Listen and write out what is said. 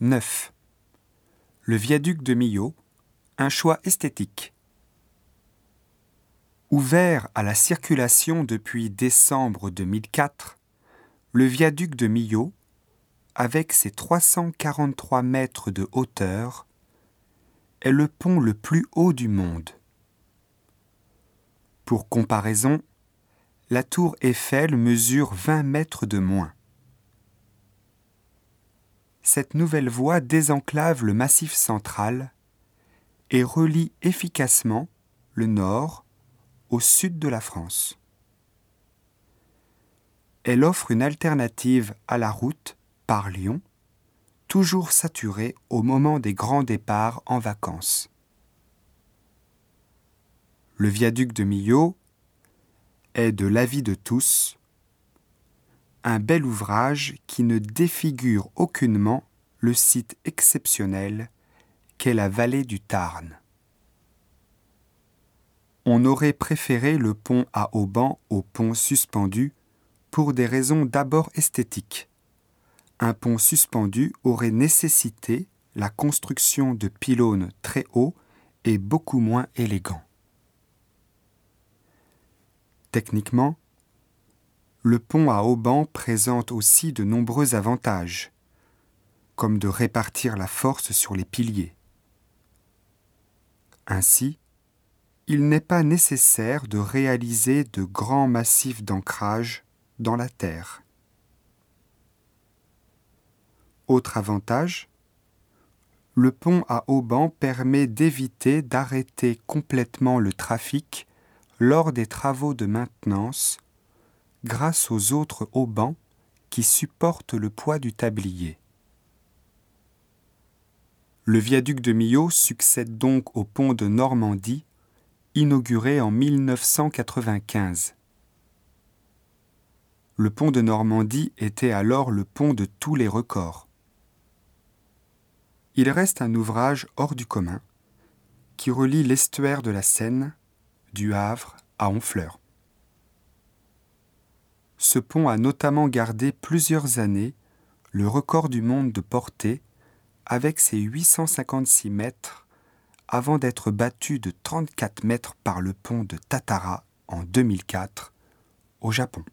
9. Le viaduc de Millau, un choix esthétique. Ouvert à la circulation depuis décembre 2004, le viaduc de Millau, avec ses 343 mètres de hauteur, est le pont le plus haut du monde. Pour comparaison, la tour Eiffel mesure 20 mètres de moins. Cette nouvelle voie désenclave le massif central et relie efficacement le nord au sud de la France. Elle offre une alternative à la route par Lyon, toujours saturée au moment des grands départs en vacances. Le viaduc de Millau est, de l'avis de tous, un bel ouvrage qui ne défigure aucunement le site exceptionnel qu'est la vallée du Tarn. On aurait préféré le pont à Auban au pont suspendu pour des raisons d'abord esthétiques. Un pont suspendu aurait nécessité la construction de pylônes très hauts et beaucoup moins élégants. Techniquement, le pont à Auban présente aussi de nombreux avantages, comme de répartir la force sur les piliers. Ainsi, il n'est pas nécessaire de réaliser de grands massifs d'ancrage dans la terre. Autre avantage, le pont à Auban permet d'éviter d'arrêter complètement le trafic lors des travaux de maintenance grâce aux autres haubans qui supportent le poids du tablier. Le viaduc de Millau succède donc au pont de Normandie, inauguré en 1995. Le pont de Normandie était alors le pont de tous les records. Il reste un ouvrage hors du commun qui relie l'estuaire de la Seine, du Havre à Honfleur. Ce pont a notamment gardé plusieurs années le record du monde de portée avec ses 856 mètres avant d'être battu de 34 mètres par le pont de Tatara en 2004 au Japon.